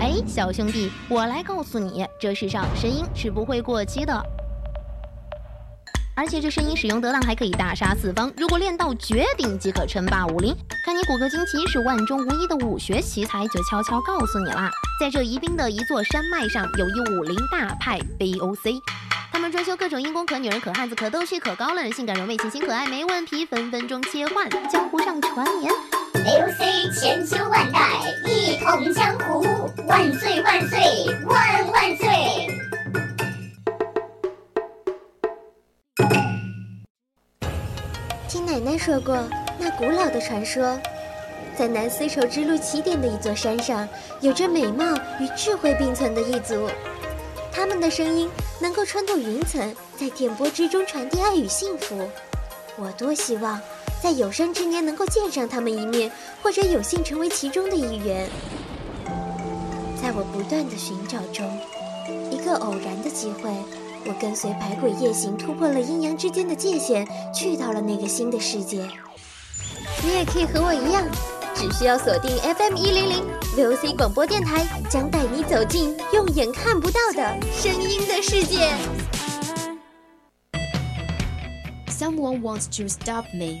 哎，小兄弟，我来告诉你，这世上声音是不会过期的。而且这声音使用得当，还可以大杀四方。如果练到绝顶，即可称霸武林。看你骨骼惊奇是万中无一的武学奇才，就悄悄告诉你啦，在这宜宾的一座山脉上，有一武林大派 BOC，他们专修各种阴功，可女人，可汉子，可逗趣，可高冷，性感柔媚，清新可爱，没问题，分分钟切换。江湖上传言，BOC 千秋万代，一统江湖，万岁万岁万万岁！听奶奶说过，那古老的传说，在南丝绸之路起点的一座山上，有着美貌与智慧并存的一族。他们的声音能够穿透云层，在电波之中传递爱与幸福。我多希望在有生之年能够见上他们一面，或者有幸成为其中的一员。在我不断的寻找中，一个偶然的机会。我跟随百鬼夜行，突破了阴阳之间的界限，去到了那个新的世界。你也可以和我一样，只需要锁定 FM 一零零 VOC 广播电台，将带你走进用眼看不到的声音的世界。Someone wants to stop me,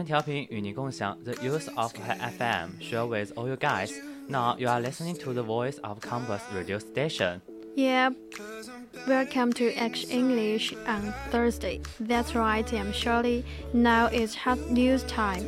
青春调频与你共享 the use of FM, share with all you guys. Now you are listening to the voice of campus radio station. Yep. Welcome to X English on Thursday. That's right, I'm Shirley. Now it's hot news time.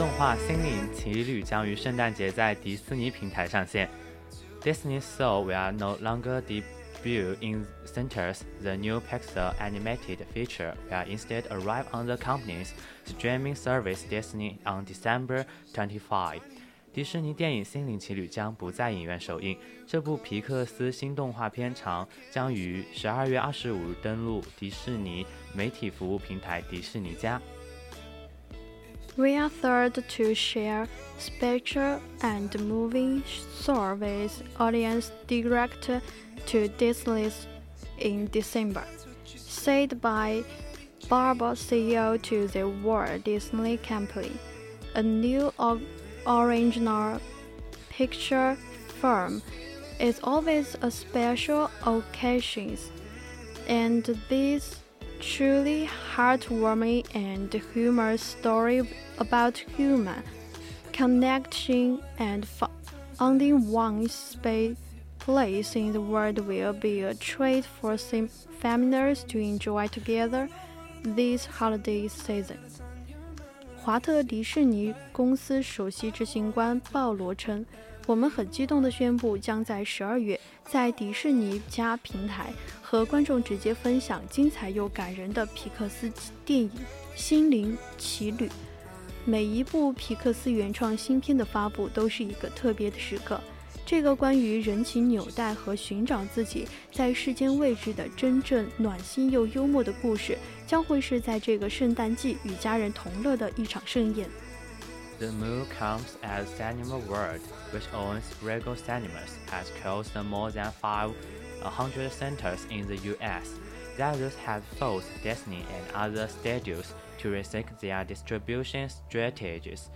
动画《心灵奇旅》将于圣诞节在迪士尼平台上线。Disney Soul will no longer debut in centers. The new Pixar animated feature will instead arrive on the company's streaming service Disney on December 25. 迪士尼电影《心灵奇旅》将不在影院首映。这部皮克斯新动画片长将于十二月二十五日登陆迪士尼媒体服务平台迪士尼家。We are thrilled to share special and moving service audience direct to Disney's in December. Said by Barbara CEO to the Walt Disney Company, a new original Pixar film is always a special occasion, and this truly heartwarming and humorous story about human connection and finding one's place in the world will be a treat for families to enjoy together this holiday season. 华特迪士尼公司首席执行官鲍罗称：“ 我们很激动地宣布，将在十二月在迪士尼加平台和观众直接分享精彩又感人的皮克斯电影《心灵奇旅》。每一部皮克斯原创新片的发布都是一个特别的时刻。这个关于人情纽带和寻找自己在世间位置的真正暖心又幽默的故事，将会是在这个圣诞季与家人同乐的一场盛宴。” The move comes as Cineworld, which owns Regal Cinemas, has closed more than 500 centers in the US. Others have forced Disney and other studios to rethink their distribution strategies.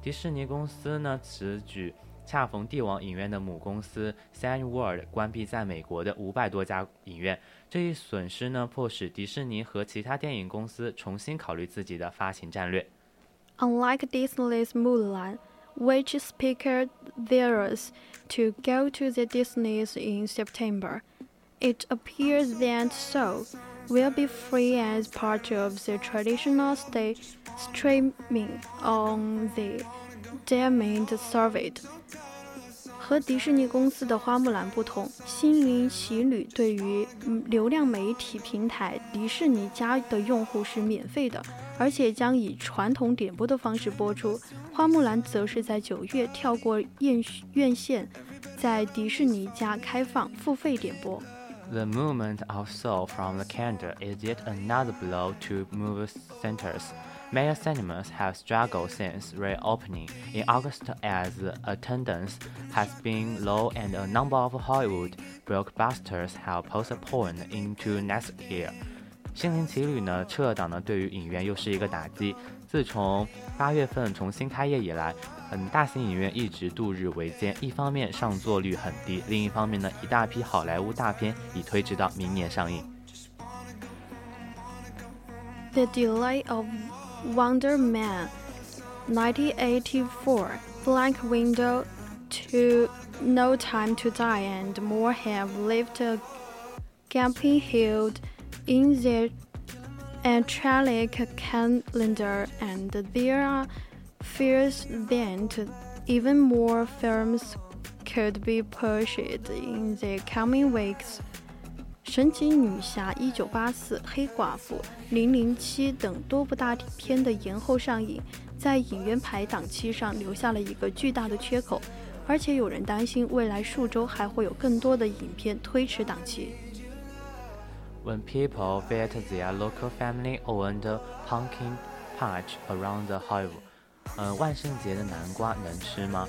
迪士尼公司呢此举恰逢帝王影院的母公司 Cineworld 关闭在美国的五百多家影院，这一损失呢迫使迪士尼和其他电影公司重新考虑自己的发行战略。Unlike Disney's Mulan, which speaker theirs to go to the Disneys in September, it appears that Soul will be free as part of the traditional stay streaming on the Diamond service. 和迪士尼公司的花木兰不同，《心灵奇旅》对于流量媒体平台迪士尼家的用户是免费的， 而且将以传统点播的方式播出。花木兰则是在九月跳过院院线，在迪士尼家开放付费点播。The movement of Soul from the calendar is yet another blow to movie centers. Many cinemas have struggled since reopening in August as attendance has been low and a number of Hollywood blockbusters have postponed into next year. 心灵奇旅呢，撤档呢，对于影院又是一个打击。自从八月份重新开业以来，嗯，大型影院一直度日维艰。一方面上座率很低，另一方面呢，一大批好莱坞大片已推迟到明年上映。The delay of Wonder Man 1984, Blank Window to No Time to Die, and more have left a gaping hole in their angelic calendar, and there are fears that even more films could be pushed in the coming weeks. 神奇女侠一九八四、黑寡妇、零零七等多部大片的延后上映，在影院排档期上留下了一个巨大的缺口，而且有人担心未来数周还会有更多的影片推迟档期。 When people visit their local family-owned pumpkin patch around the Hollywood. 呃，万圣节的南瓜能吃吗？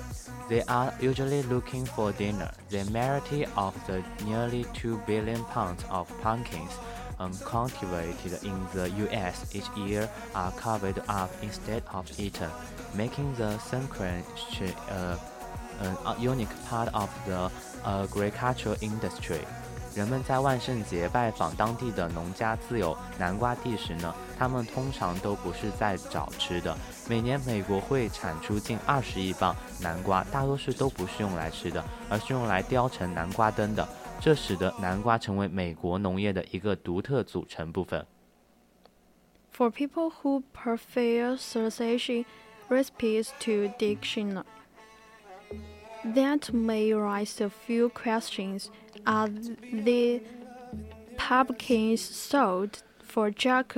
They are usually looking for dinner. The majority of the nearly two billion pounds of pumpkins um, cultivated in the U.S. each year are covered up instead of eaten, making the sunquench uh, a unique part of the agricultural industry. 人们在万圣节拜访当地的农家自有南瓜地时呢，他们通常都不是在找吃的。每年美国会产出近二十亿磅南瓜，大多数都不是用来吃的，而是用来雕成南瓜灯的。这使得南瓜成为美国农业的一个独特组成部分。For people who prefer searching recipes to dictionary. That may raise a few questions. Are the pumpkins sold for jack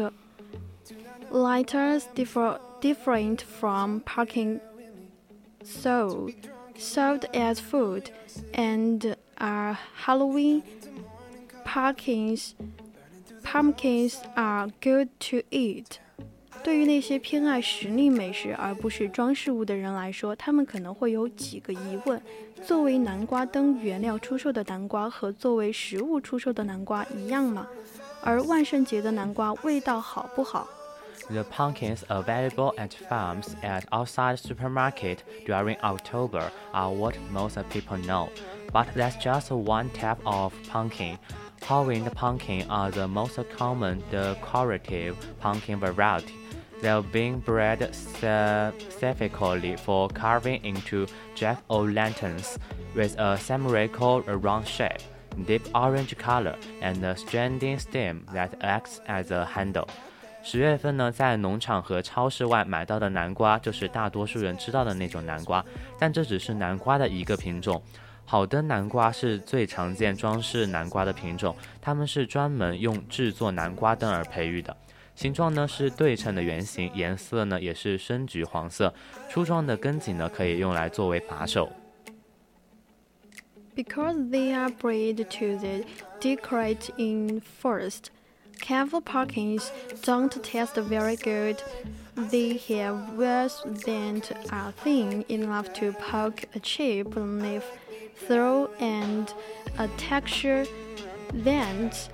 lighters differ, different from pumpkin sold sold as food and are Halloween pumpkins pumpkins are good to eat. 对于那些偏爱实力美食而不是装饰物的人来说，他们可能会有几个疑问：作为南瓜灯原料出售的南瓜和作为食物出售的南瓜一样吗？而万圣节的南瓜味道好不好？The pumpkins available at farms and outside supermarket during October are what most people know, but that's just one type of pumpkin. Howden pumpkin are the most common decorative pumpkin variety. They're being bred specifically for carving into jack-o'-lanterns with a spherical round shape, deep orange color, and a stranding stem that acts as a handle. 十月份呢，在农场和超市外买到的南瓜就是大多数人知道的那种南瓜，但这只是南瓜的一个品种。好的南瓜是最常见装饰南瓜的品种，它们是专门用制作南瓜灯而培育的。 形状呢是对称的圆形，颜色呢也是深橘黄色。粗壮的根茎呢可以用来作为把手。Because they are bred to the decorate in first, Careful pumpkins don't taste very good. They have worse than are thin enough to poke a chip leaf through and a texture that's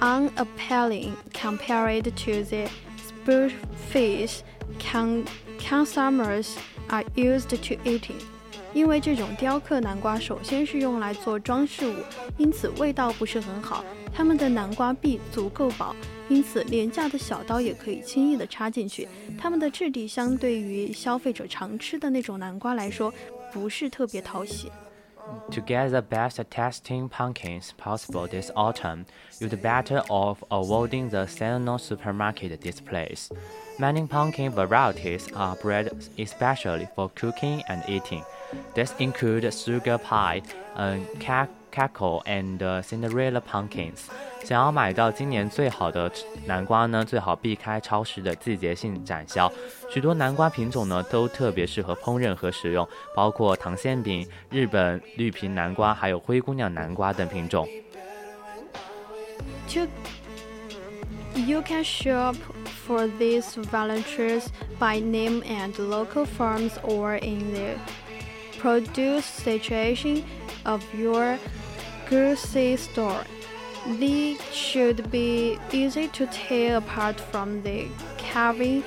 unappealing compared to the spearfish con consumers are used to eating. 因为这种雕刻南瓜首先是用来做装饰物，因此味道不是很好。它们的南瓜壁足够薄，因此廉价的小刀也可以轻易地插进去。它们的质地相对于消费者常吃的那种南瓜来说，不是特别讨喜。To get the best tasting pumpkins possible this autumn, you'd better off avoiding the seasonal supermarket displays. Many pumpkin varieties are bred especially for cooking and eating. This includes sugar pie, uh, 嗯、呃、kabocha and uh, Cinderella pumpkins。想要买到今年最好的南瓜呢，最好避开超市的季节性展销。许多南瓜品种呢都特别适合烹饪和食用，包括糖馅饼、日本绿皮南瓜，还有灰姑娘南瓜等品种。To You can shop for these volunteers by name and local farms or in the produce situation of your grocery store. They should be easy to tell apart from the carving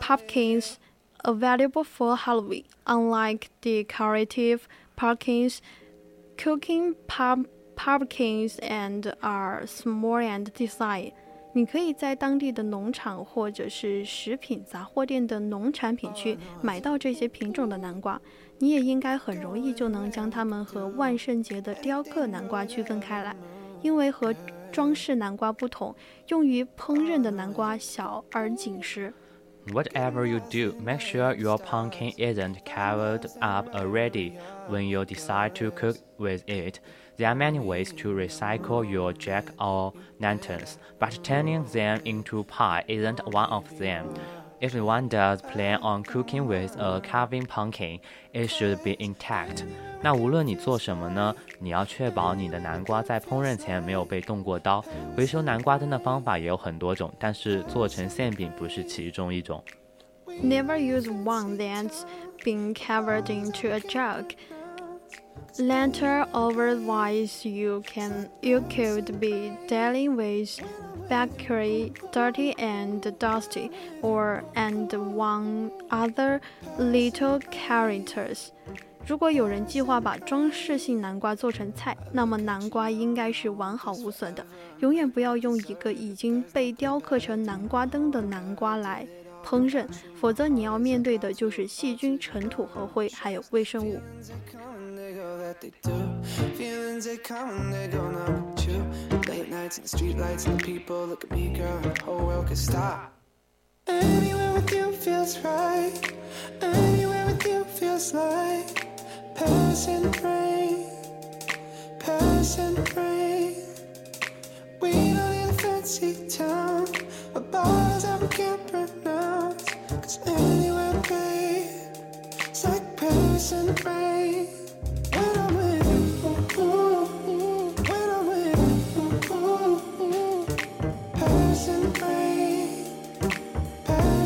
pumpkins available for Halloween. Unlike decorative pumpkins, cooking pumpkins and are small and design. 你可以在当地的农场或者是食品杂货店的农产品区买到这些品种的南瓜。 你也应该很容易就能将它们和万圣节的雕刻南瓜区分开来，因为和装饰南瓜不同，用于烹饪的南瓜小而紧实。Whatever you do, make sure your pumpkin isn't covered up already when you decide to cook with it. There are many ways to recycle your jack o' lanterns, but turning them into pie isn't one of them. If one does plan on cooking with a carving pumpkin, it should be intact. 那无论你做什么呢，你要确保你的南瓜在烹饪前没有被动过刀。回收南瓜灯的方法也有很多种，但是做成馅饼不是其中一种。Never use one that's been covered into a jug. Lantern otherwise you can you could be dealing with bakery dirty and dusty or and one other little characters. 如果有人计划把装饰性南瓜做成菜，那么南瓜应该是完好无损的。永远不要用一个已经被雕刻成南瓜灯的南瓜来烹饪，否则你要面对的就是细菌、尘土和灰，还有微生物。Come and the street lights and the people look at me, girl, the whole world could stop. Anywhere with you feels right. Anywhere with you feels like passing rain, passing rain. We don't need a fancy town, a bars that we can't pronounce. Cause anywhere, babe, it's like passing rain.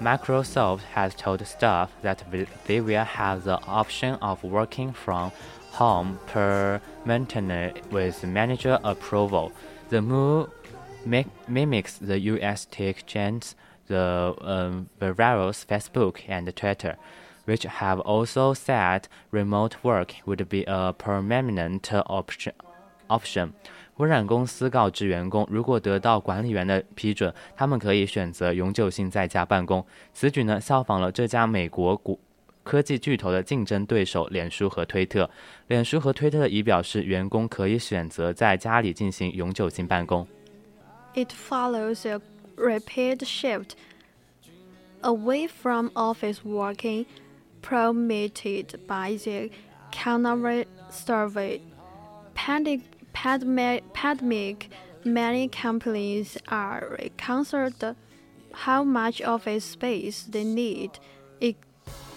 Microsoft has told staff that they will have the option of working from home per permanently with manager approval. The move mimics the US tech giants, the um, Facebook and Twitter, which have also said remote work would be a permanent option. Option. 微软公司告知员工，如果得到管理员的批准，他们可以选择永久性在家办公。此举呢，效仿了这家美国股。科技巨头的竞争对手脸书和推特。脸书和推特已表示，员工可以选择在家里进行永久性办公。It follows a rapid shift away from office working promoted by the Canary survey. Pandemic, pandemic, many companies are concerned how much office space they need,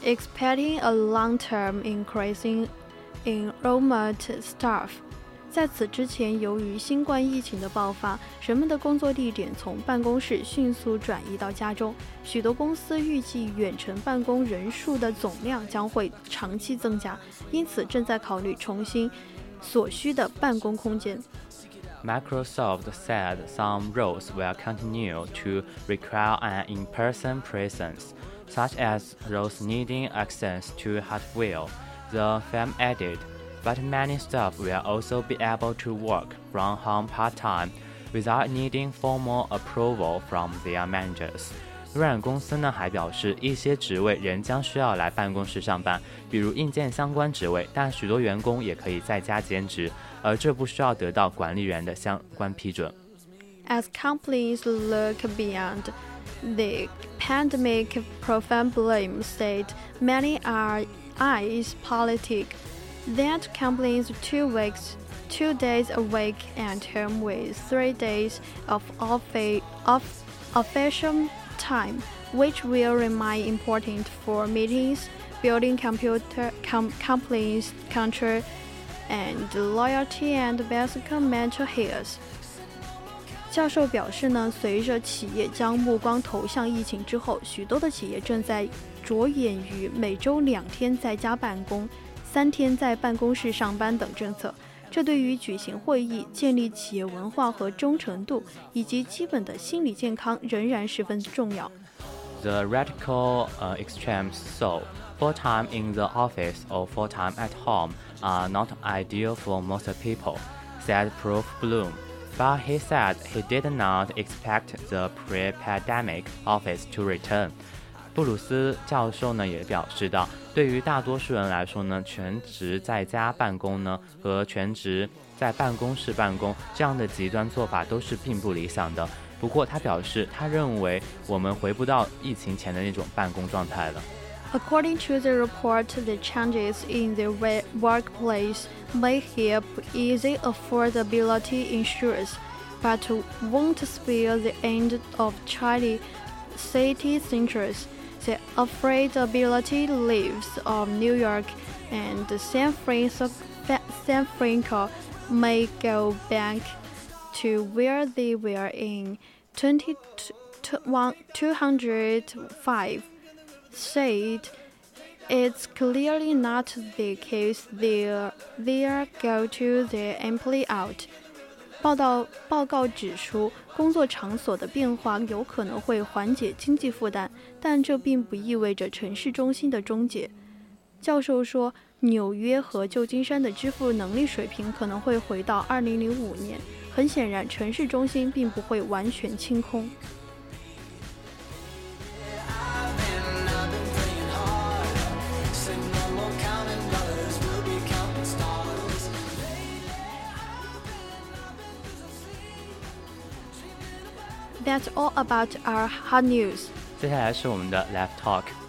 expecting a long-term increase in enrollment staff. 在此之前，由于新冠疫情的爆发，人们的工作地点从办公室迅速转移到家中。许多公司预计远程办公人数的总量将会长期增加，因此正在考虑重新 所需的办公空间。Microsoft said some roles will continue to require an in-person presence, such as roles needing access to hardware. The firm added. but many staff will also be able to work from home part-time without needing formal approval from their managers. 微软公司呢还表示，一些职位仍将需要来办公室上班，比如硬件相关职位，但许多员工也可以在家兼职，而这不需要得到管理员的相关批准。As companies look beyond the pandemic problem state, many are eyes politics that companies two weeks, two days a week at home with three days of office of official time, which will remain important for meetings, building computer com companies culture, and loyalty and basic mental health. 教授表示呢，随着企业将目光投向疫情之后，许多的企业正在着眼于每周两天在家办公。三天在办公室上班等政策， 这对于举行会议、建立企业文化和忠诚度以及基本的心理健康仍然十分重要。The radical uh, extremes so full time in the office or full time at home are not ideal for most people, said Prof. Bloom. But he said he did not expect the pre-pandemic office to return. 布鲁斯教授呢也表示到，对于大多数人来说呢，全职在家办公呢和全职在办公室办公这样的极端做法都是并不理想的。不过他表示，他认为我们回不到疫情前的那种办公状态了。According to the report, the changes in the workplace may help ease affordability issues, but won't spell the end of Chinese city centers. The affordability lives of New York and San Francisco, may go back to where they were in 20, 205. Said it's clearly not the case there. There go to the employee out. 报道报告指出，工作场所的变化有可能会缓解经济负担，但这并不意味着城市中心的终结。教授说，纽约和旧金山的支付能力水平可能会回到2005年。很显然，城市中心并不会完全清空。That's all about our hot news. 接下来是我们的 Left Talk。